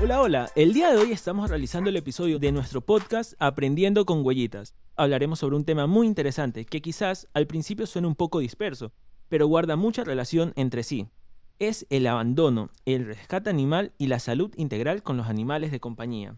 Hola, hola. El día de hoy estamos realizando el episodio de nuestro podcast Aprendiendo con Huellitas. Hablaremos sobre un tema muy interesante que quizás al principio suene un poco disperso, pero guarda mucha relación entre sí. Es el abandono, el rescate animal y la salud integral con los animales de compañía.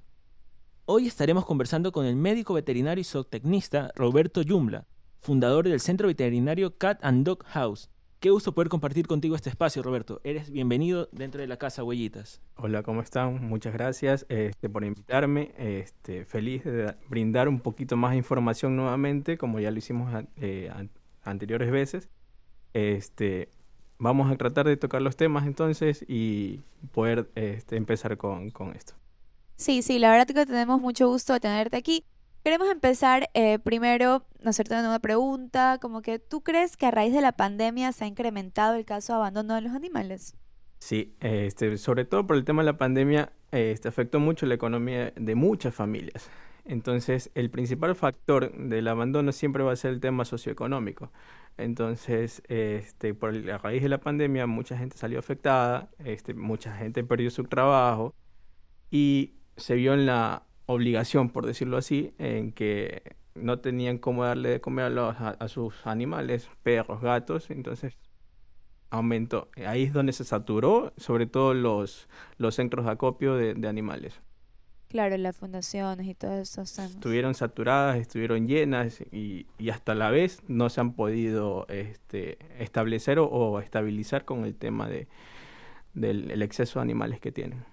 Hoy estaremos conversando con el médico veterinario y zootecnista Roberto Yumbla, fundador del centro veterinario Cat and Dog House. Qué gusto poder compartir contigo este espacio, Roberto. Eres bienvenido dentro de la casa Huellitas. Hola, ¿cómo están? Muchas gracias este, por invitarme. Este, feliz de brindar un poquito más de información nuevamente, como ya lo hicimos eh, anteriores veces. Este, vamos a tratar de tocar los temas entonces y poder este, empezar con, con esto. Sí, sí, la verdad que tenemos mucho gusto de tenerte aquí. Queremos empezar eh, primero hacerte una pregunta, como que tú crees que a raíz de la pandemia se ha incrementado el caso de abandono de los animales. Sí, este, sobre todo por el tema de la pandemia, este, afectó mucho la economía de muchas familias. Entonces, el principal factor del abandono siempre va a ser el tema socioeconómico. Entonces, este, por la raíz de la pandemia, mucha gente salió afectada, este, mucha gente perdió su trabajo y se vio en la obligación, por decirlo así, en que no tenían cómo darle de comer a, sus animales, perros, gatos, entonces aumentó. Ahí es donde se saturó, sobre todo los, los centros de acopio de, animales. Claro, las fundaciones y todo eso. Estuvieron saturadas, estuvieron llenas y, hasta la vez no se han podido este, establecer o, estabilizar con el tema de, del exceso de animales que tienen.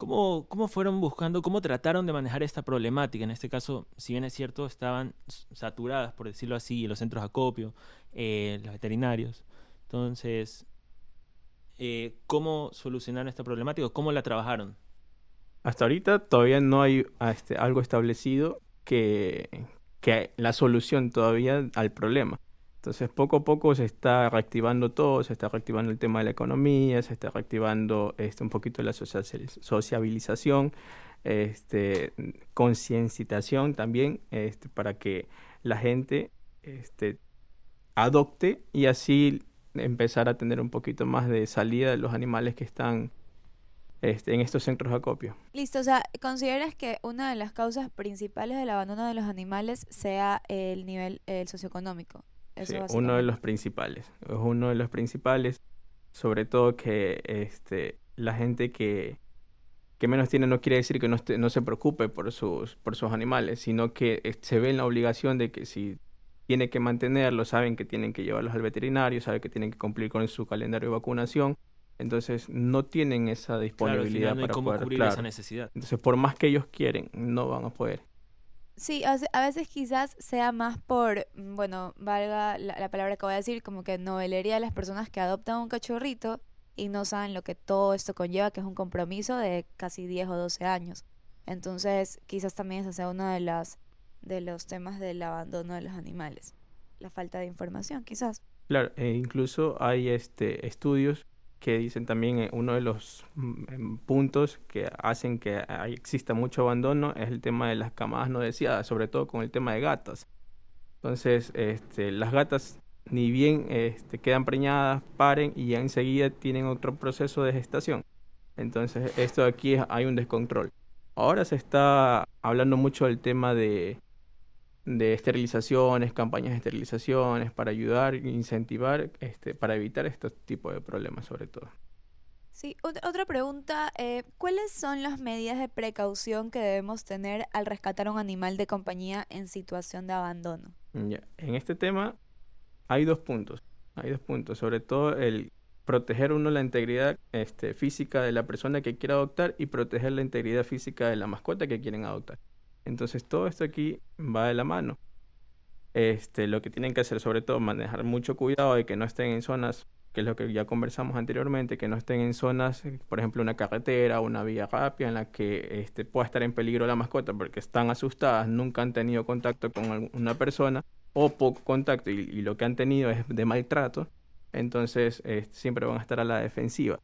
¿Cómo, ¿Cómo fueron buscando, cómo trataron de manejar esta problemática? En este caso, si bien es cierto, estaban saturadas, por decirlo así, los centros de acopio, eh, los veterinarios. Entonces, eh, ¿cómo solucionaron esta problemática? ¿Cómo la trabajaron? Hasta ahorita todavía no hay este, algo establecido que, que la solución todavía al problema. Entonces, poco a poco se está reactivando todo, se está reactivando el tema de la economía, se está reactivando este, un poquito la sociabilización, este, concienciación también, este, para que la gente este, adopte y así empezar a tener un poquito más de salida de los animales que están este, en estos centros de acopio. Listo, o sea, ¿consideras que una de las causas principales del abandono de los animales sea el nivel el socioeconómico? Uno de los principales. Es uno de los principales. Sobre todo que este, la gente que, que menos tiene no quiere decir que no, no se preocupe por sus, por sus animales, sino que eh, se ve en la obligación de que si tiene que mantenerlos, saben que tienen que llevarlos al veterinario, saben que tienen que cumplir con su calendario de vacunación. Entonces no tienen esa disponibilidad para poder cubrir esa necesidad. Entonces por más que ellos quieren, no van a poder. Sí, a veces quizás sea más por, mm, bueno, valga la, palabra que voy a decir, como que novelería de las personas que adoptan un cachorrito y no saben lo que todo esto conlleva, que es un compromiso de casi 10 o 12 años. Entonces, quizás también ese sea uno de, las, de los temas del abandono de los animales. La falta de información, quizás. Claro, e incluso hay este, estudios que dicen también eh, uno de los mm, em, puntos que hacen que exista mucho abandono es el tema de las camadas no deseadas, sobre todo con el tema de gatas. Entonces, este, las gatas ni bien este, quedan preñadas, paren y ya enseguida tienen otro proceso de gestación. Entonces, esto aquí hay un descontrol. Ahora se está hablando mucho del tema de de esterilizaciones, campañas de esterilizaciones para ayudar e incentivar, este, para evitar estos tipos de problemas sobre todo. Sí, otra pregunta, eh, ¿cuáles son las medidas de precaución que debemos tener al rescatar a un animal de compañía en situación de abandono? En este tema hay dos puntos, hay dos puntos, sobre todo el proteger uno la integridad este, física de la persona que quiere adoptar y proteger la integridad física de la mascota que quieren adoptar. Entonces todo esto aquí va de la mano. Este, lo que tienen que hacer sobre todo manejar mucho cuidado de que no estén en zonas, que es lo que ya conversamos anteriormente, que no estén en zonas, por ejemplo, una carretera una vía rápida en la que este, pueda estar en peligro la mascota porque están asustadas, nunca han tenido contacto con una persona o poco contacto y, lo que han tenido es de maltrato, entonces este, siempre van a estar a la defensiva.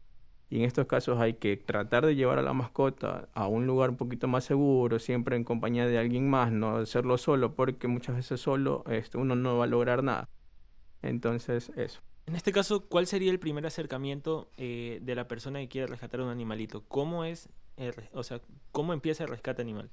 Y en estos casos hay que tratar de llevar a la mascota a un lugar un poquito más seguro, siempre en compañía de alguien más, no hacerlo solo, porque muchas veces solo este, uno no va a lograr nada. Entonces, eso. En este caso, ¿cuál sería el primer acercamiento eh, de la persona que quiere rescatar un animalito? ¿Cómo es el o sea, cómo empieza el rescate animal?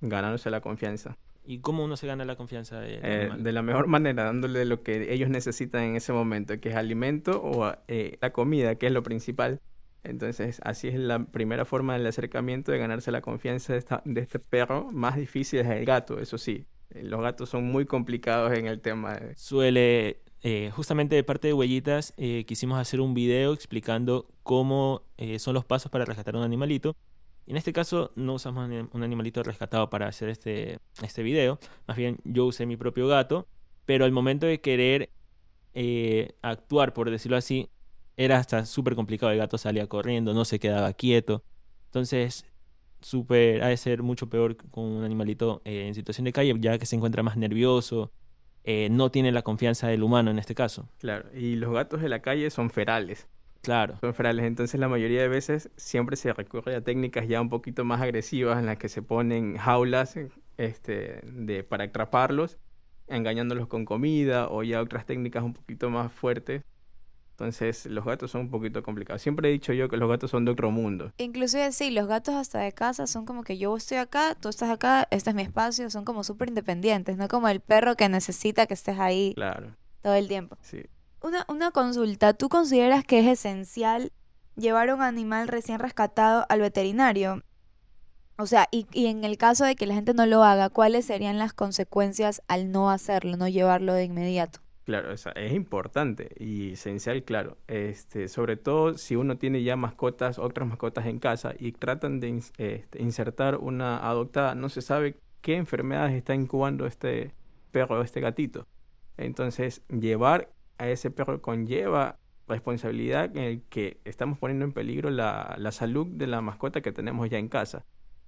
Ganándose la confianza. ¿Y cómo uno se gana la confianza del Eh, animal? de la mejor manera, dándole lo que ellos necesitan en ese momento, que es alimento o eh, la comida, que es lo principal. Entonces, así es la primera forma del acercamiento de ganarse la confianza de, esta- de este perro. Más difícil es el gato, eso sí. Eh, Los gatos son muy complicados en el tema. de- Suele, eh, justamente de parte de Huellitas, eh, quisimos hacer un video explicando cómo eh, son los pasos para rescatar un animalito. En este caso no usamos un animalito rescatado para hacer este, este video. Más bien yo usé mi propio gato. Pero al momento de querer actuar, por decirlo así, era hasta súper complicado. El gato salía corriendo, no se quedaba quieto. Entonces, súper, ha de ser mucho peor con un animalito eh, en situación de calle, ya que se encuentra más nervioso, eh, no tiene la confianza del humano en este caso. Claro, y los gatos de la calle son ferales. Claro, Son ferales, entonces la mayoría de veces siempre se recurre a técnicas ya un poquito más agresivas en las que se ponen jaulas este, de, para atraparlos, engañándolos con comida o ya otras técnicas un poquito más fuertes. Entonces los gatos son un poquito complicados. Siempre he dicho yo que los gatos son de otro mundo. Inclusive sí, los gatos hasta de casa son como que yo estoy acá, tú estás acá, este es mi espacio, son como súper independientes, no como el perro que necesita que estés ahí Claro, todo el tiempo. sí. Una, una consulta, ¿tú consideras que es esencial llevar a un animal recién rescatado al veterinario? O sea, y, y en el caso de que la gente no lo haga, ¿cuáles serían las consecuencias al no hacerlo, no llevarlo de inmediato? Claro, es importante y esencial, claro. Este, sobre todo si uno tiene ya mascotas, otras mascotas en casa y tratan de este, insertar una adoptada, no se sabe qué enfermedades está incubando este perro o este gatito. Entonces, llevar a ese perro conlleva responsabilidad en el que estamos poniendo en peligro la, salud de la mascota que tenemos ya en casa.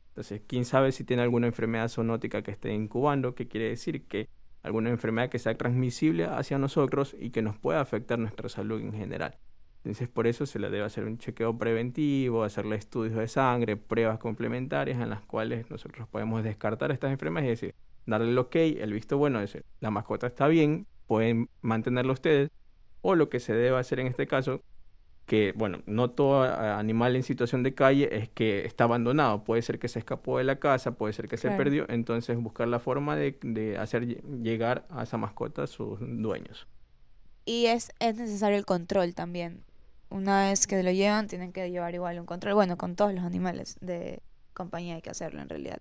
Entonces, quién sabe si tiene alguna enfermedad zoonótica que esté incubando, que quiere decir que alguna enfermedad que sea transmisible hacia nosotros y que nos pueda afectar nuestra salud en general. Entonces, por eso se le debe hacer un chequeo preventivo, hacerle estudios de sangre, pruebas complementarias en las cuales nosotros podemos descartar estas enfermedades y decir, darle el ok, el visto bueno, decir, la mascota está bien, pueden mantenerla ustedes, o lo que se debe hacer en este caso, que, bueno, no todo animal en situación de calle es que está abandonado, puede ser que se escapó de la casa, puede ser que se perdió, entonces buscar la forma de, de hacer lle- llegar a esa mascota a sus dueños. Y es, es necesario el control también. Una vez que lo llevan, tienen que llevar igual un control. Bueno, con todos los animales de compañía hay que hacerlo en realidad.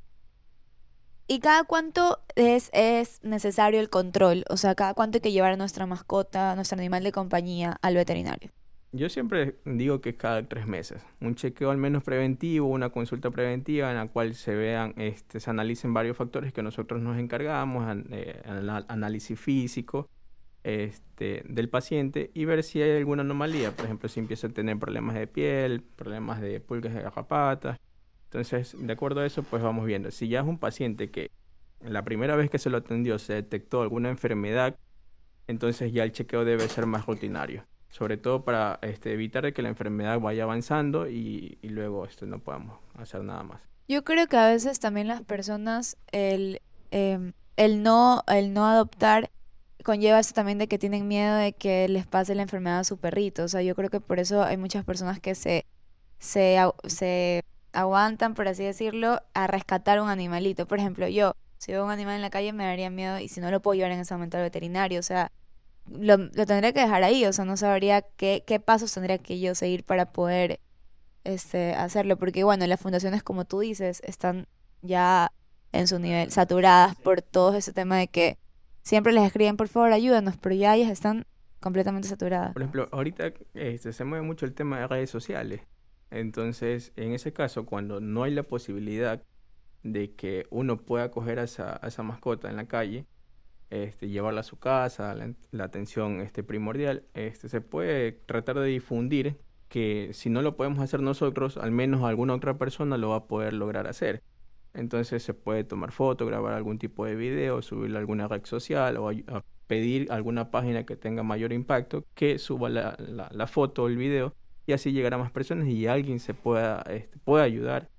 ¿Y cada cuánto es, es necesario el control? O sea, cada cuánto hay que llevar a nuestra mascota, a nuestro animal de compañía al veterinario. Yo siempre digo que cada tres meses, un chequeo al menos preventivo, una consulta preventiva en la cual se vean, este, se analicen varios factores que nosotros nos encargamos, an- eh, análisis físico este, del paciente y ver si hay alguna anomalía, por ejemplo, si empieza a tener problemas de piel, problemas de pulgas de garrapatas. Entonces, de acuerdo a eso, pues vamos viendo. Si ya es un paciente que la primera vez que se lo atendió se detectó alguna enfermedad, entonces ya el chequeo debe ser más rutinario sobre todo para este, evitar que la enfermedad vaya avanzando y, luego este, no podamos hacer nada más. Yo creo que a veces también las personas, el, em, el, no, el no adoptar conlleva eso también de que tienen miedo de que les pase la enfermedad a su perrito. O sea, yo creo que por eso hay muchas personas que se, se, se aguantan, por así decirlo, a rescatar un animalito. Por ejemplo, yo, si veo un animal en la calle me daría miedo y si no lo puedo llevar en ese momento al veterinario, o sea, lo, lo tendría que dejar ahí, o sea, no sabría qué, qué pasos tendría que yo seguir para poder este, hacerlo, porque bueno, las fundaciones, como tú dices, están ya en su nivel saturadas por todo ese tema de que siempre les escriben, por favor, ayúdanos, pero ya ellas están completamente saturadas. Por ejemplo, ahorita este, se mueve mucho el tema de redes sociales. Entonces, en ese caso, cuando no hay la posibilidad de que uno pueda coger a esa, a esa mascota en la calle, este, llevarla a su casa, la, atención este, primordial, este, se puede tratar de difundir que si no lo podemos hacer nosotros, al menos alguna otra persona lo va a poder lograr hacer. Entonces se puede tomar foto, grabar algún tipo de video, subirlo a alguna red social o ay- a pedir a alguna página que tenga mayor impacto que suba la foto o el video y así llegar a más personas y alguien se pueda, este, pueda ayudar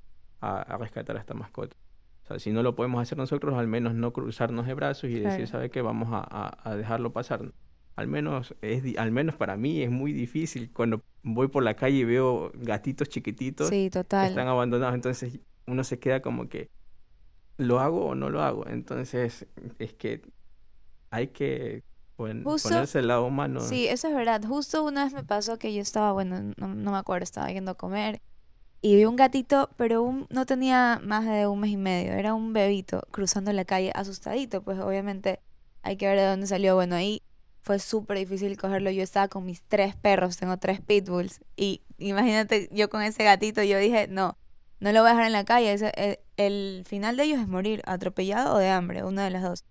a, a rescatar a esta mascota. O sea, si no lo podemos hacer nosotros, al menos no cruzarnos de brazos y Claro. decir, ¿sabe qué? Vamos a, a- a dejarlo pasar. Al menos, es, al menos para mí es muy difícil cuando voy por la calle y veo gatitos chiquititos Sí, que están abandonados. Entonces uno se queda como que, ¿lo hago o no lo hago? Entonces es que hay que Justo- ponerse el lado humano. Sí, eso es verdad. Justo una vez me pasó que yo estaba, bueno, no, no me acuerdo, estaba yendo a comer y vi un gatito, pero un- no tenía más de un mes y medio. Era un bebito cruzando la calle, asustadito. Pues obviamente hay que ver de dónde salió. Bueno, ahí fue súper difícil cogerlo. Yo estaba con mis tres perros, tengo tres pitbulls. Y imagínate, yo con ese gatito, yo dije, no, no lo voy a dejar en la calle. Ese- el, el final de ellos es morir atropellado o de hambre, una de las dos.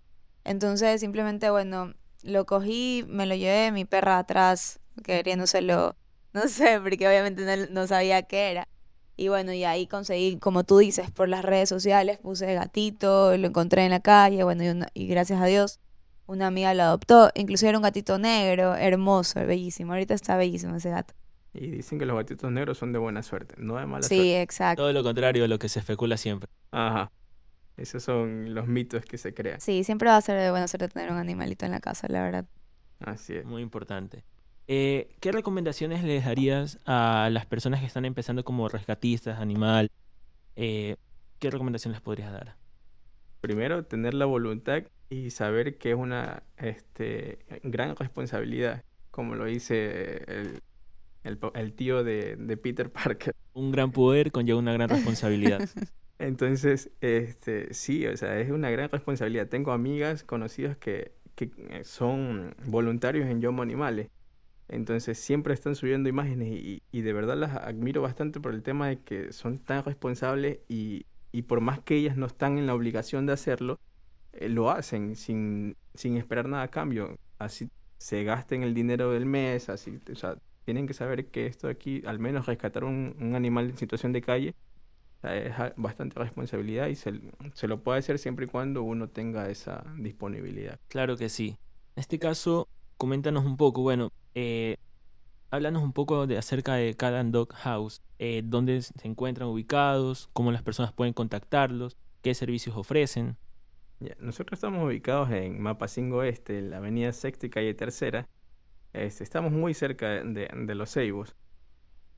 Entonces, simplemente, bueno, lo cogí, me lo llevé, mi perra atrás, queriéndoselo, no sé, porque obviamente no, no sabía qué era. Y bueno, y ahí conseguí, como tú dices, por las redes sociales, puse gatito, lo encontré en la calle, bueno, y, una- y gracias a Dios, una amiga lo adoptó, inclusive era un gatito negro, hermoso, bellísimo, ahorita está bellísimo ese gato. Y dicen que los gatitos negros son de buena suerte, no de mala Sí, suerte. exacto. Todo lo contrario de lo que se especula siempre. Ajá. Esos son los mitos que se crean. Sí, siempre va a ser de buena suerte tener un animalito en la casa, la verdad. Así es. Muy importante. Eh, ¿qué recomendaciones les darías a las personas que están empezando como rescatistas, animal? Eh, ¿qué recomendaciones les podrías dar? Primero, tener la voluntad y saber que es una este, gran responsabilidad, como lo dice el, el pa- el tío de, de Peter Parker. Un gran poder conlleva una gran responsabilidad. Entonces, este, sí, o sea, es una gran responsabilidad. Tengo amigas, conocidas que, que eh, son voluntarios en Yomo Animales. Entonces, siempre están subiendo imágenes y, y de verdad las admiro bastante por el tema de que son tan responsables y, y por más que ellas no están en la obligación de hacerlo, eh, lo hacen sin, sin esperar nada a cambio. Así se gasten el dinero del mes, así, o sea, tienen que saber que esto aquí, al menos rescatar un, un animal en situación de calle, es bastante responsabilidad y se, se lo puede hacer siempre y cuando uno tenga esa disponibilidad. Claro que sí. En este caso, coméntanos un poco, bueno, eh, háblanos un poco acerca de Cat and Dog House, eh, dónde se encuentran ubicados, cómo las personas pueden contactarlos, qué servicios ofrecen. Nosotros estamos ubicados en Mapacingo Este, en la avenida Sexta y calle Tercera. Este, estamos muy cerca de, los Ceibos.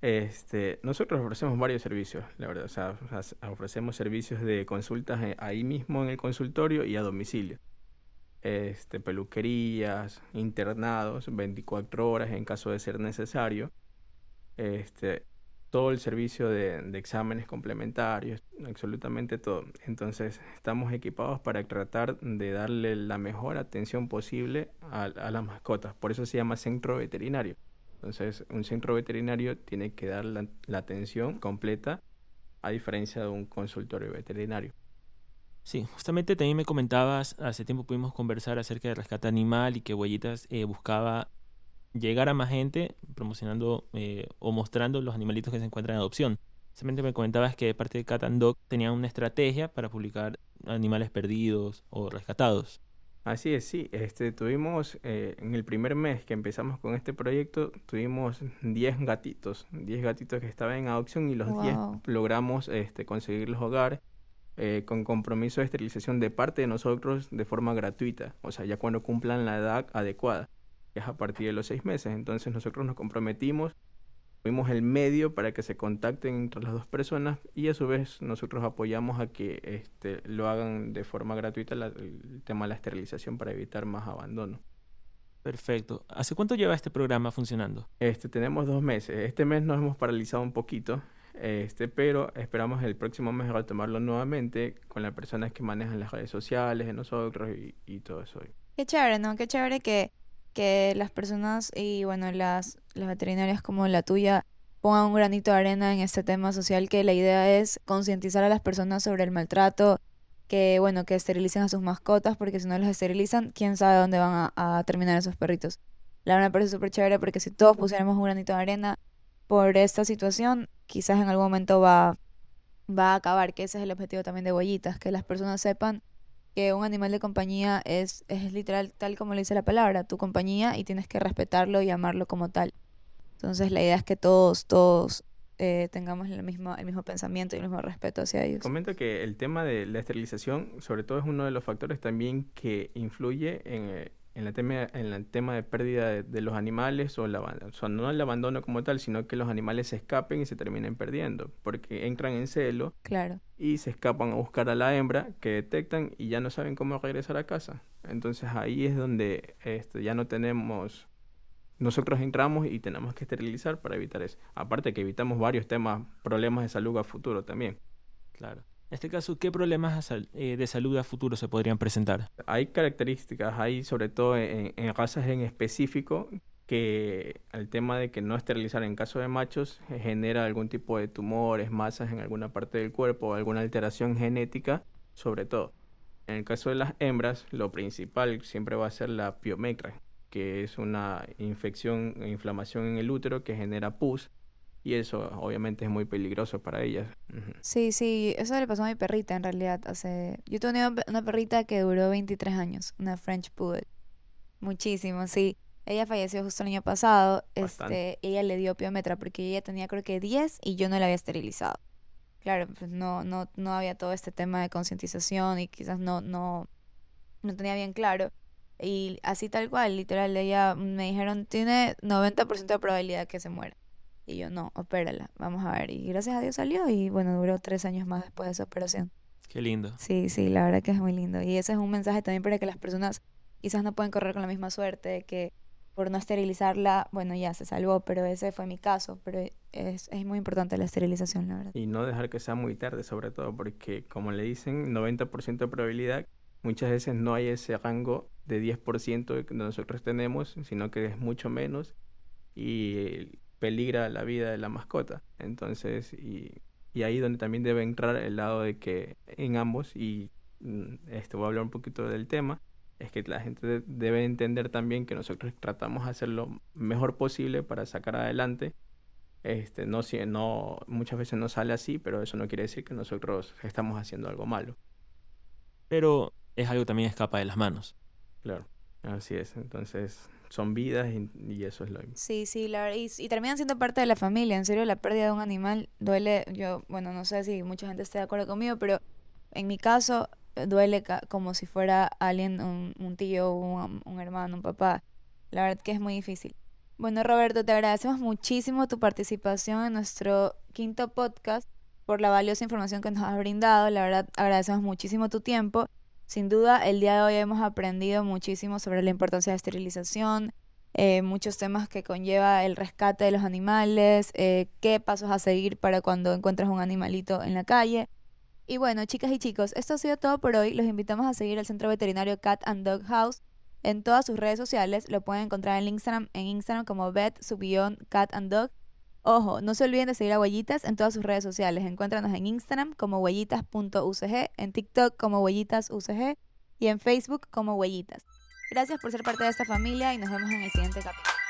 Este, nosotros ofrecemos varios servicios, la verdad. O sea, ofrecemos servicios de consultas eh, ahí mismo en el consultorio y a domicilio. Este, peluquerías, internados, 24 horas en caso de ser necesario. Este, todo el servicio de, de exámenes complementarios, absolutamente todo. Entonces, estamos equipados para tratar de darle la mejor atención posible a, a las mascotas. Por eso se llama centro veterinario. Entonces, un centro veterinario tiene que dar la, la atención completa a diferencia de un consultorio veterinario. Sí, justamente también me comentabas, hace tiempo pudimos conversar acerca de rescate animal y que Huellitas eh, buscaba llegar a más gente promocionando eh, o mostrando los animalitos que se encuentran en adopción. Simplemente me comentabas que de parte de Cat and Dog tenían una estrategia para publicar animales perdidos o rescatados. Así es, sí. Este, tuvimos, eh, en el primer mes que empezamos con este proyecto, tuvimos 10 gatitos, 10 gatitos que estaban en adopción y los 10 Wow. logramos este, conseguirlos hogar eh, con compromiso de esterilización de parte de nosotros de forma gratuita, o sea, ya cuando cumplan la edad adecuada, que es a partir de los 6 meses. Entonces nosotros nos comprometimos, tuvimos el medio para que se contacten entre las dos personas y a su vez nosotros apoyamos a que este, lo hagan de forma gratuita la- el tema de la esterilización para evitar más abandono. Perfecto. ¿Hace cuánto lleva este programa funcionando? Este, tenemos dos meses. Este mes nos hemos paralizado un poquito, este, pero esperamos el próximo mes retomarlo nuevamente con las personas que manejan las redes sociales de nosotros y, y todo eso. Qué chévere, ¿no? Qué chévere que, que las personas y bueno, las, las veterinarias como la tuya pongan un granito de arena en este tema social que la idea es concientizar a las personas sobre el maltrato, que bueno, que esterilicen a sus mascotas porque si no los esterilizan, quién sabe dónde van a, a terminar esos perritos. La verdad me parece súper chévere porque si todos pusiéramos un granito de arena por esta situación, quizás en algún momento va, va a acabar, que ese es el objetivo también de Huellitas, que las personas sepan que un animal de compañía es, es literal tal como le dice la palabra, tu compañía y tienes que respetarlo y amarlo como tal. Entonces la idea es que todos, todos eh, tengamos el mismo, el mismo pensamiento y el mismo respeto hacia ellos. Comento que el tema de la esterilización, sobre todo, es uno de los factores también que influye en, eh, en, el tema, en el tema de pérdida de, los animales, o, la, o no el abandono como tal, sino que los animales se escapen y se terminen perdiendo, porque entran en celo claro. y se escapan a buscar a la hembra que detectan y ya no saben cómo regresar a casa. Entonces ahí es donde este, ya no tenemos nosotros entramos y tenemos que esterilizar para evitar eso. Aparte que evitamos varios temas, problemas de salud a futuro también. Claro. En este caso, ¿qué problemas eh, de salud a futuro se podrían presentar? Hay características, hay sobre todo en, razas en específico que el tema de que no esterilizar en caso de machos genera algún tipo de tumores, masas en alguna parte del cuerpo, alguna alteración genética, sobre todo. En el caso de las hembras, lo principal siempre va a ser la piometra, que es una infección e inflamación en el útero que genera pus y eso obviamente es muy peligroso para ellas. Sí, sí, eso le pasó a mi perrita en realidad. Hace... Yo tenía una perrita que duró 23 años, una French Poodle. Muchísimo, sí. Ella falleció justo el año pasado. Este, ella le dio piometra porque ella tenía creo que 10 y yo no la había esterilizado. Claro, pues no, no, no había todo este tema de concientización y quizás no, no, no tenía bien claro. Y así tal cual, literal, ella me dijeron, tiene 90% de probabilidad que se muera. Y yo, no, opérala, vamos a ver. Y gracias a Dios salió y bueno, duró tres años más después de esa operación. Qué lindo. Sí, sí, la verdad que es muy lindo. Y ese es un mensaje también para que las personas quizás no pueden correr con la misma suerte, de que por no esterilizarla, bueno, ya se salvó, pero ese fue mi caso. Pero es, es muy importante la esterilización, la verdad. Y no dejar que sea muy tarde, sobre todo, porque como le dicen, 90% de probabilidad, muchas veces no hay ese rango de 10% que nosotros tenemos, sino que es mucho menos. Y peligra la vida de la mascota. Entonces, y, y ahí donde también debe entrar el lado de que en ambos, y mm, esto voy a hablar un poquito del tema, es que la gente debe entender también que nosotros tratamos de hacer lo mejor posible para sacar adelante. Este, no, no, muchas veces no sale así, pero eso no quiere decir que nosotros estamos haciendo algo malo. Pero es algo que también escapa de las manos. Claro, así es. Entonces, son vidas y, eso es lo Sí, sí, la, y, y terminan siendo parte de la familia. En serio, la pérdida de un animal duele. Yo, bueno, no sé si mucha gente esté de acuerdo conmigo, pero en mi caso duele como si fuera alguien, un, tío, un, un hermano, un papá. La verdad que es muy difícil. Bueno, Roberto, te agradecemos muchísimo tu participación en nuestro quinto podcast por la valiosa información que nos has brindado. La verdad, agradecemos muchísimo tu tiempo sin duda, el día de hoy hemos aprendido muchísimo sobre la importancia de esterilización, eh, muchos temas que conlleva el rescate de los animales, eh, qué pasos a seguir para cuando encuentras un animalito en la calle. Y bueno, chicas y chicos, esto ha sido todo por hoy. Los invitamos a seguir al Centro Veterinario Cat and Dog House en todas sus redes sociales. Lo pueden encontrar en Instagram, en Instagram como vet, cat and dog Ojo, no se olviden de seguir a Huellitas en todas sus redes sociales. Encuéntranos en Instagram como huellitas.ucg, en TikTok como huellitasUCG y en Facebook como huellitas. Gracias por ser parte de esta familia y nos vemos en el siguiente capítulo.